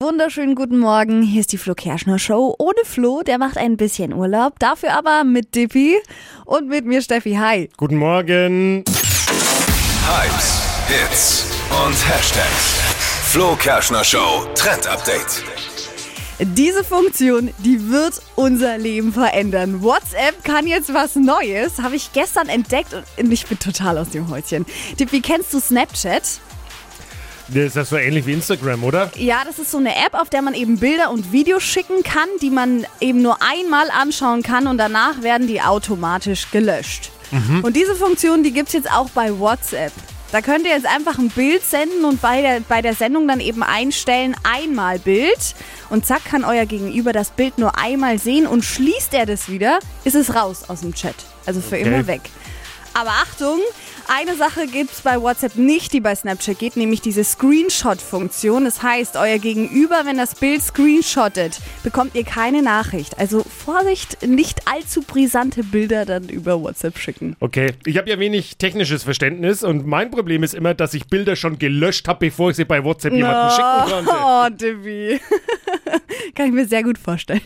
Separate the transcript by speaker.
Speaker 1: Wunderschönen guten Morgen. Hier ist die Flo Kerschner Show. Ohne Flo, der macht ein bisschen Urlaub. Dafür aber mit Dippy und mit mir Steffi. Hi.
Speaker 2: Guten Morgen.
Speaker 3: Hypes, Hits und Hashtags. Flo Kerschner Show Trend Update.
Speaker 1: Diese Funktion, die wird unser Leben verändern. WhatsApp kann jetzt was Neues. Habe ich gestern entdeckt und ich bin total aus dem Häuschen. Dippy, kennst du Snapchat?
Speaker 2: Das ist das so ähnlich wie Instagram, oder?
Speaker 1: Ja, das ist so eine App, auf der man eben Bilder und Videos schicken kann, die man eben nur einmal anschauen kann und danach werden die automatisch gelöscht. Und diese Funktion, die gibt es jetzt auch bei WhatsApp. Da könnt ihr jetzt einfach ein Bild senden und bei der, bei der Sendung dann eben einstellen, einmal Bild. Und zack, kann euer Gegenüber das Bild nur einmal sehen und schließt er das wieder, ist es raus aus dem Chat. Also für
Speaker 2: Okay.
Speaker 1: immer weg. Aber Achtung, eine Sache gibt es bei WhatsApp nicht, die bei Snapchat geht, nämlich diese Screenshot-Funktion. Das heißt, euer Gegenüber, wenn das Bild screenshottet, bekommt ihr keine Nachricht. Also Vorsicht, nicht allzu brisante Bilder dann über WhatsApp schicken.
Speaker 2: Okay. Ich habe ja wenig technisches Verständnis und mein Problem ist immer, dass ich Bilder schon gelöscht habe, bevor ich sie bei WhatsApp jemandem schicken konnte.
Speaker 1: Oh, Divi. Kann ich mir sehr gut vorstellen.